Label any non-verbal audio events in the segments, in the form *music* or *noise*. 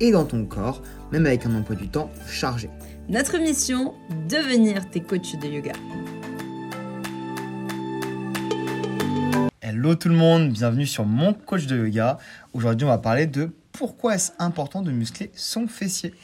et dans ton corps, même avec un emploi du temps chargé. Notre mission, devenir tes coachs de yoga. Hello tout le monde, bienvenue sur mon coach de yoga. Aujourd'hui, on va parler de pourquoi est-ce important de muscler son fessier.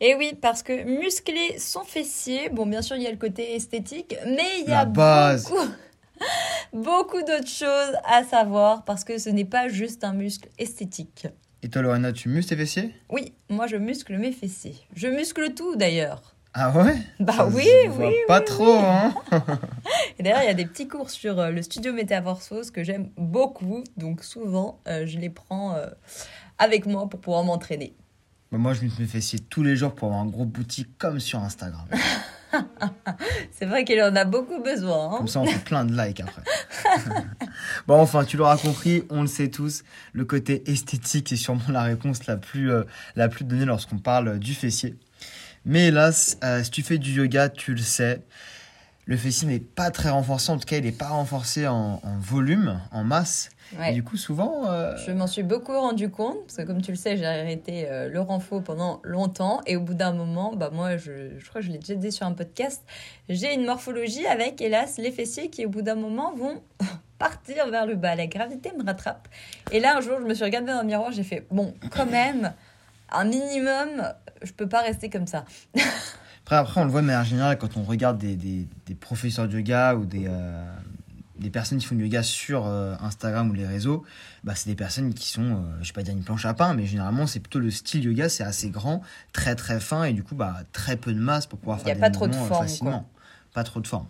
Et oui, parce que muscler son fessier, bon, bien sûr, il y a le côté esthétique, mais il y La a base. beaucoup, *laughs* beaucoup d'autres choses à savoir parce que ce n'est pas juste un muscle esthétique. Et toi Lorena, tu muscles tes fessiers? Oui, moi je muscle mes fessiers. Je muscle tout d'ailleurs. Ah ouais? Bah Ça oui, se oui, voit oui, Pas oui. trop, hein *laughs* Et d'ailleurs, il y a des petits cours sur euh, le studio Métamorphose que j'aime beaucoup, donc souvent euh, je les prends euh, avec moi pour pouvoir m'entraîner. Bah, Moi, je muscle mes fessiers tous les jours pour avoir un gros boutique comme sur Instagram. *laughs* C'est vrai qu'il en a beaucoup besoin. hein. Comme ça, on fait plein de likes après. *laughs* bon, enfin, tu l'auras compris, on le sait tous, le côté esthétique est sûrement la réponse la plus, euh, la plus donnée lorsqu'on parle du fessier. Mais hélas, euh, si tu fais du yoga, tu le sais, le fessier n'est pas très renforcé, en tout cas, il n'est pas renforcé en, en volume, en masse. Ouais. Et du coup, souvent, euh, Je m'en suis beaucoup rendu compte, parce que comme tu le sais, j'ai arrêté euh, le renfort pendant longtemps, et au bout d'un moment, bah moi, je, je crois que je l'ai déjà dit sur un podcast, j'ai une morphologie avec, hélas, les fessiers qui, au bout d'un moment, vont *laughs* partir vers le bas. La gravité me rattrape. Et là, un jour, je me suis regardée dans le miroir, j'ai fait, bon, quand même, un minimum, je peux pas rester comme ça. *laughs* Après, après, on le voit de manière générale quand on regarde des, des, des professeurs de yoga ou des, euh, des personnes qui font du yoga sur euh, Instagram ou les réseaux. Bah, c'est des personnes qui sont, euh, je vais pas dire une planche à pain, mais généralement, c'est plutôt le style yoga, c'est assez grand, très très fin et du coup, bah, très peu de masse pour pouvoir Y a faire des pas trop de mouvements, euh, forme, facilement. Pas trop de forme.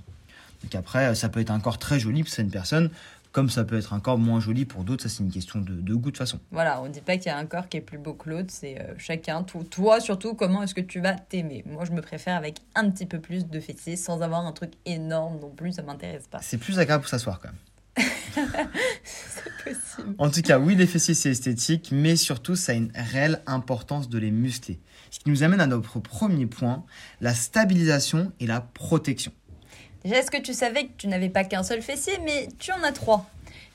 Donc après, ça peut être un corps très joli pour certaines personnes, comme ça peut être un corps moins joli pour d'autres. Ça, c'est une question de, de goût de toute façon. Voilà, on dit pas qu'il y a un corps qui est plus beau que l'autre, c'est euh, chacun, tout, toi surtout, comment est-ce que tu vas t'aimer? Moi, je me préfère avec un petit peu plus de fessiers, sans avoir un truc énorme non plus, ça m'intéresse pas. C'est plus agréable pour s'asseoir quand même. *laughs* C'est possible. En tout cas, oui, les fessiers, c'est esthétique, mais surtout, ça a une réelle importance de les muscler. Ce qui nous amène à notre premier point, la stabilisation et la protection. Déjà, est-ce que tu savais que tu n'avais pas qu'un seul fessier, mais tu en as trois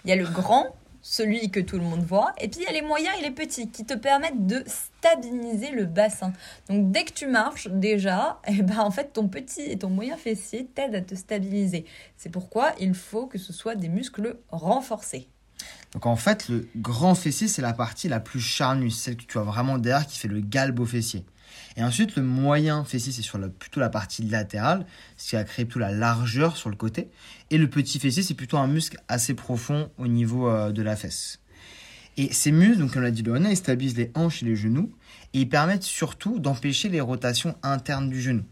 Il y a le grand, celui que tout le monde voit, et puis il y a les moyens et les petits qui te permettent de stabiliser le bassin. Donc dès que tu marches, déjà, *laughs* eh ben, en fait, ton petit et ton moyen fessier t'aident à te stabiliser. C'est pourquoi il faut que ce soit des muscles renforcés. Donc en fait, le grand fessier, c'est la partie la plus charnue, celle que tu as vraiment derrière qui fait le galbe fessier. Et ensuite, le moyen fessier, c'est sur plutôt la partie latérale, ce qui va créer plutôt la largeur sur le côté. Et le petit fessier, c'est plutôt un muscle assez profond au niveau euh, de la fesse. Et ces muscles, donc comme l'a dit Lorena, ils stabilisent les hanches et les genoux, et ils permettent surtout d'empêcher les rotations internes du genou.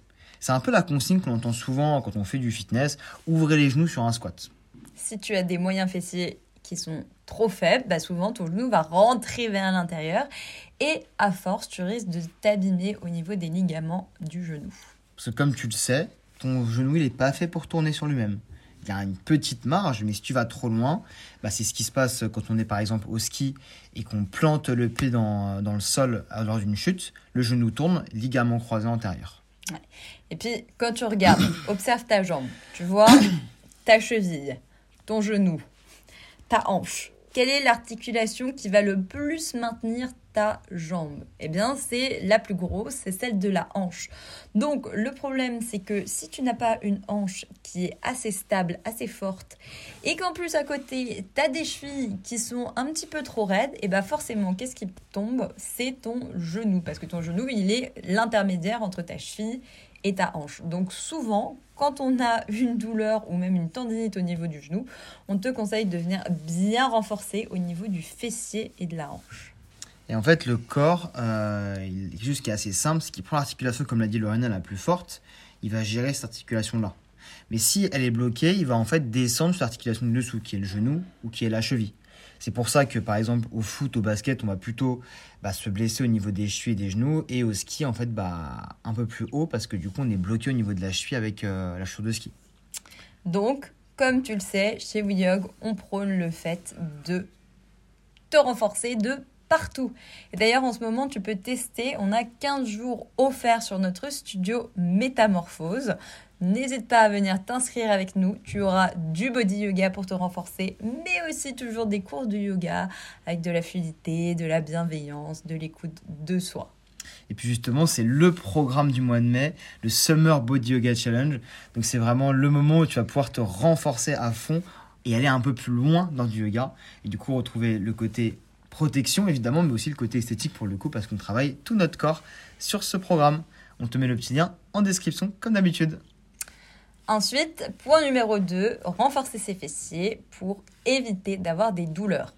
C'est un peu la consigne qu'on entend souvent quand on fait du fitness, ouvrez les genoux sur un squat. Si tu as des moyens fessiers qui sont trop faibles, bah souvent ton genou va rentrer vers l'intérieur et à force, tu risques de t'abîmer au niveau des ligaments du genou. Parce que comme tu le sais, ton genou il n'est pas fait pour tourner sur lui-même. Il y a une petite marge, mais si tu vas trop loin, bah, c'est ce qui se passe quand on est par exemple au ski et qu'on plante le pied dans, dans le sol lors d'une chute. Le genou tourne, ligament croisé antérieur. Et puis, quand tu regardes, *coughs* observe ta jambe. Tu vois ta cheville, ton genou, ta hanche. Quelle est l'articulation qui va le plus maintenir ta jambe? Eh bien, c'est la plus grosse, c'est celle de la hanche. Donc, le problème, c'est que si tu n'as pas une hanche qui est assez stable, assez forte, et qu'en plus à côté, tu as des chevilles qui sont un petit peu trop raides, et bien forcément, qu'est-ce qui tombe? C'est ton genou. Parce que ton genou, il est l'intermédiaire entre ta cheville et ta hanche. Donc souvent, quand on a une douleur ou même une tendinite au niveau du genou, on te conseille de venir bien renforcer au niveau du fessier et de la hanche. Et en fait, le corps, euh, il- quelque chose qui est assez simple, c'est qu'il prend l'articulation, comme l'a dit Lorena, la plus forte, il va gérer cette articulation-là. Mais si elle est bloquée, il va en fait descendre sur l'articulation du dessous, qui est le genou ou qui est la cheville. C'est pour ça que par exemple au foot, au basket, on va plutôt bah, se blesser au niveau des chevilles et des genoux et au ski en fait bah, un peu plus haut parce que du coup on est bloqué au niveau de la cheville avec euh, la chaussure de ski. Donc, comme tu le sais, chez WeYog, on prône le fait de te renforcer de partout. Et d'ailleurs, en ce moment, tu peux tester. On a 15 jours offerts sur notre studio Métamorphose. N'hésite pas à venir t'inscrire avec nous. Tu auras du body yoga pour te renforcer, mais aussi toujours des cours de yoga avec de la fluidité, de la bienveillance, de l'écoute de soi. Et puis justement, c'est le programme du mois de mai, le Summer Body Yoga Challenge. Donc c'est vraiment le moment où tu vas pouvoir te renforcer à fond et aller un peu plus loin dans du yoga. Et du coup, retrouver le côté protection évidemment, mais aussi le côté esthétique pour le coup, parce qu'on travaille tout notre corps sur ce programme. On te met le petit lien en description comme d'habitude. Ensuite, point numéro 2, renforcer ses fessiers pour éviter d'avoir des douleurs.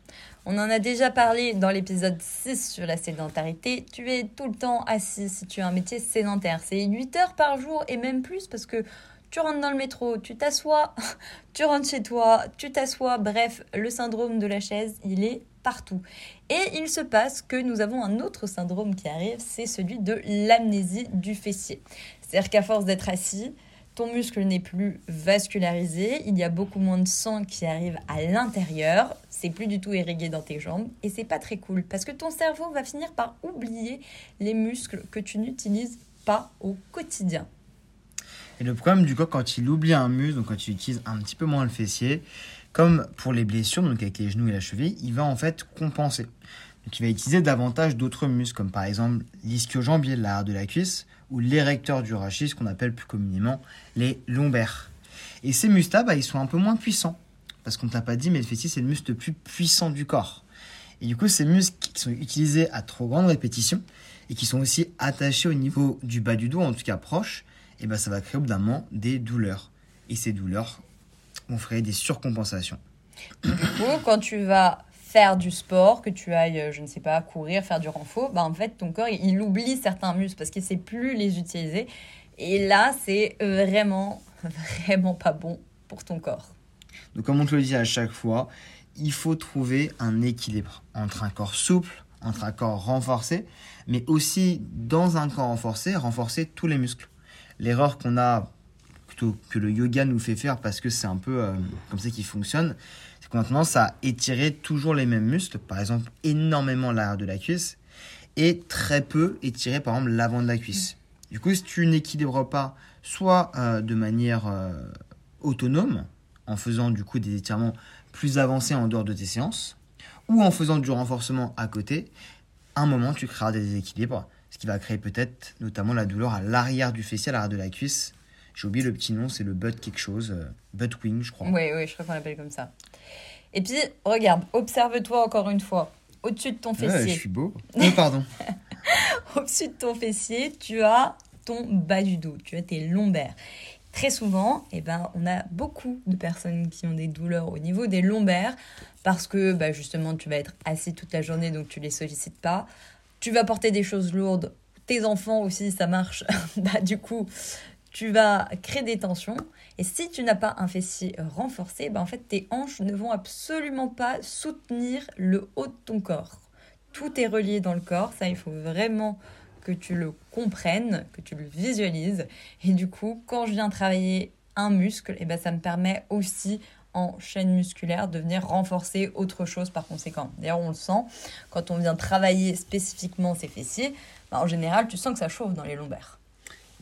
On en a déjà parlé dans l'épisode 6 sur la sédentarité. Tu es tout le temps assis si tu as un métier sédentaire. C'est 8 heures par jour et même plus parce que tu rentres dans le métro, tu t'assois, *laughs* tu rentres chez toi, tu t'assois. Bref, le syndrome de la chaise, il est partout. Et il se passe que nous avons un autre syndrome qui arrive, c'est celui de l'amnésie du fessier. C'est-à-dire qu'à force d'être assis, ton muscle n'est plus vascularisé, il y a beaucoup moins de sang qui arrive à l'intérieur, c'est plus du tout irrigué dans tes jambes et c'est pas très cool parce que ton cerveau va finir par oublier les muscles que tu n'utilises pas au quotidien. Et le problème du corps quand il oublie un muscle, donc quand il utilise un petit peu moins le fessier, comme pour les blessures, donc avec les genoux et la cheville, il va en fait compenser. Il va utiliser davantage d'autres muscles, comme par exemple l'ischio-jambier, de la cuisse, ou l'érecteur du rachis, qu'on appelle plus communément les lombaires. Et ces muscles-là, bah, ils sont un peu moins puissants. Parce qu'on ne t'a pas dit, mais le fessier, c'est le muscle le plus puissant du corps. Et du coup, ces muscles qui sont utilisés à trop grande répétition et qui sont aussi attachés au niveau du bas du dos, en tout cas proche, et ben ça va créer moment des douleurs. Et ces douleurs vont créer des surcompensations. Du coup, quand tu vas faire du sport, que tu ailles, euh, je ne sais pas, courir, faire du renfort, bah en fait, ton corps, il oublie certains muscles parce qu'il ne sait plus les utiliser. Et là, c'est vraiment, vraiment pas bon pour ton corps. Donc, comme on te le dit à chaque fois, il faut trouver un équilibre entre un corps souple, entre un corps renforcé, mais aussi dans un corps renforcé, renforcer tous les muscles. L'erreur qu'on a, plutôt que le yoga nous fait faire parce que c'est un peu euh, comme ça qu'il fonctionne, c'est qu'on a étirer toujours les mêmes muscles, par exemple énormément l'arrière de la cuisse, et très peu étirer par exemple l'avant de la cuisse. Du coup, si tu n'équilibres pas soit euh, de manière euh, autonome, en faisant du coup des étirements plus avancés en dehors de tes séances, ou en faisant du renforcement à côté, à un moment tu créeras des déséquilibres, ce qui va créer peut-être notamment la douleur à l'arrière du fessier, à l'arrière de la cuisse. J'ai oublié le petit nom, c'est le butt quelque chose, euh, butt wing, je crois. Oui, oui, je crois qu'on l'appelle comme ça. Et puis, regarde, observe-toi encore une fois. Au-dessus de ton fessier. Ouais, je suis beau. Non, pardon. *laughs* *laughs* Au-dessus de ton fessier, tu as ton bas du dos, tu as tes lombaires. Très souvent, eh ben, on a beaucoup de personnes qui ont des douleurs au niveau des lombaires parce que bah, justement, tu vas être assis toute la journée, donc tu les sollicites pas. Tu vas porter des choses lourdes. Tes enfants aussi, ça marche. *laughs* bah, du coup, tu vas créer des tensions. Et si tu n'as pas un fessier renforcé, bah en fait, tes hanches ne vont absolument pas soutenir le haut de ton corps. Tout est relié dans le corps, ça, il faut vraiment que tu le comprennes, que tu le visualises. Et du coup, quand je viens travailler un muscle, et eh ben ça me permet aussi en chaîne musculaire de venir renforcer autre chose par conséquent. D'ailleurs, on le sent, quand on vient travailler spécifiquement ses fessiers, bah, en général, tu sens que ça chauffe dans les lombaires.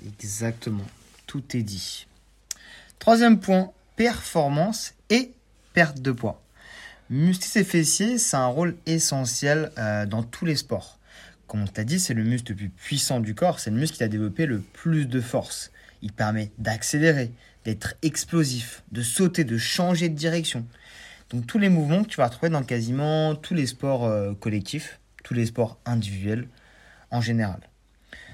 Exactement est dit. Troisième point, performance et perte de poids. Muscler ses fessiers, c'est un rôle essentiel euh, dans tous les sports. Comme on t'a dit, c'est le muscle le plus puissant du corps, c'est le muscle qui a développé le plus de force. Il permet d'accélérer, d'être explosif, de sauter, de changer de direction. Donc tous les mouvements que tu vas retrouver dans quasiment tous les sports euh, collectifs, tous les sports individuels en général.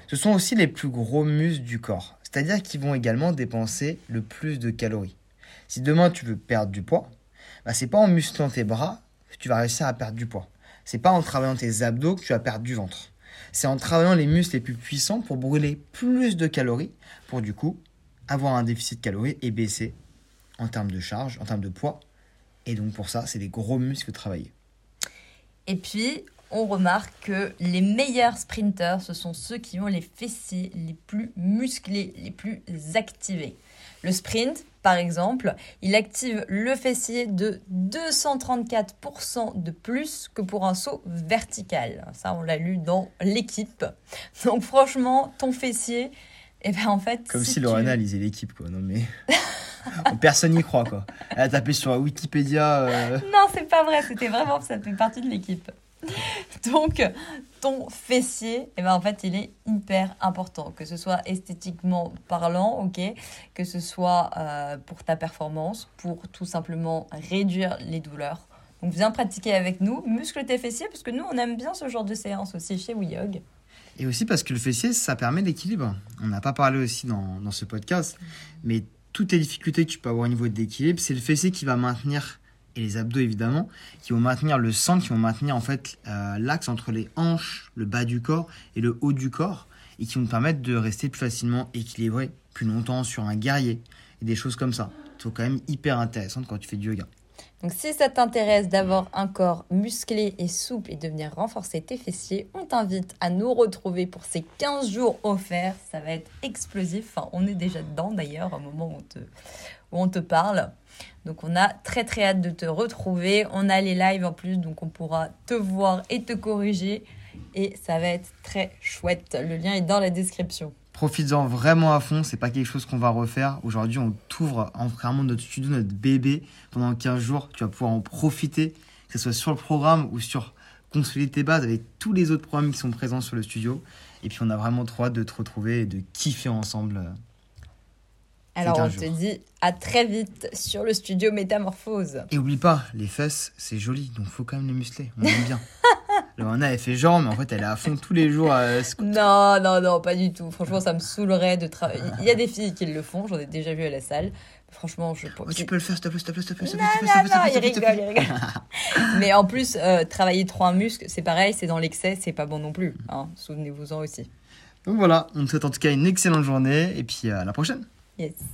Ce sont aussi les plus gros muscles du corps c'est-à-dire qu'ils vont également dépenser le plus de calories. Si demain tu veux perdre du poids, bah, c'est pas en musclant tes bras que tu vas réussir à perdre du poids. C'est pas en travaillant tes abdos que tu vas perdre du ventre. C'est en travaillant les muscles les plus puissants pour brûler plus de calories, pour du coup avoir un déficit de calories et baisser en termes de charge, en termes de poids. Et donc pour ça, c'est des gros muscles travailler. Et puis, on remarque que les meilleurs sprinters, ce sont ceux qui ont les fessiers les plus musclés, les plus activés. Le sprint, par exemple, il active le fessier de 234% de plus que pour un saut vertical. Ça, on l'a lu dans l'équipe. Donc franchement, ton fessier, eh ben en fait... Comme si, Lorena lisait l'équipe, quoi. Non mais... *laughs* Personne n'y croit, quoi. Elle a tapé sur Wikipédia... Euh. Non, c'est pas vrai. C'était vraiment... Ça fait partie de l'équipe. *laughs* Donc, ton fessier, eh ben, en fait, il est hyper important, que ce soit esthétiquement parlant, ok, que ce soit euh, pour ta performance, pour tout simplement réduire les douleurs. Donc, viens pratiquer avec nous, muscle tes fessiers, parce que nous, on aime bien ce genre de séance aussi chez WeYog. Et aussi parce que le fessier, ça permet l'équilibre. On n'a pas parlé aussi dans, dans ce podcast, mais toutes les difficultés que tu peux avoir au niveau de l'équilibre, c'est le fessier qui va maintenir et les abdos évidemment, qui vont maintenir le centre, qui vont maintenir en fait euh, l'axe entre les hanches, le bas du corps et le haut du corps, et qui vont permettre de rester plus facilement équilibré plus longtemps sur un guerrier, et des choses comme ça. C'est quand même hyper intéressant quand tu fais du yoga. Donc si ça t'intéresse d'avoir un corps musclé et souple et de venir renforcer tes fessiers, on t'invite à nous retrouver pour ces 15 jours offerts. Ça va être explosif. Enfin, on est déjà dedans d'ailleurs au moment où on te parle. Donc on a très très hâte de te retrouver. On a les lives en plus, donc on pourra te voir et te corriger. Et ça va être très chouette. Le lien est dans la description. Profites-en vraiment à fond, c'est pas quelque chose qu'on va refaire. Aujourd'hui, on t'ouvre vraiment notre studio, notre bébé pendant 15 jours. Tu vas pouvoir en profiter, que ce soit sur le programme ou sur consolider tes bases avec tous les autres programmes qui sont présents sur le studio. Et puis on a vraiment trop hâte de te retrouver et de kiffer ensemble alors on te dit à très vite sur le studio Métamorphose. Et oublie pas, les fesses, c'est joli, donc faut quand même les muscler. On aime bien. *laughs* Loana, elle fait genre, mais en fait, elle est à fond tous les jours. non, non, non, pas du tout. Franchement, ça me saoulerait de travailler. Il y a des filles qui le font, j'en ai déjà vu à la salle. Franchement, je oh, tu peux le faire, s'il te plaît, s'il te plaît, s'il te plaît, s'il te plaît. il rigole, il rigole. *laughs* Mais en plus, euh, travailler trop un muscle, c'est pareil, c'est dans l'excès, c'est pas bon non plus. Hein. Souvenez-vous-en aussi. Donc voilà, on te souhaite en tout cas une excellente journée et puis à la prochaine. Yes.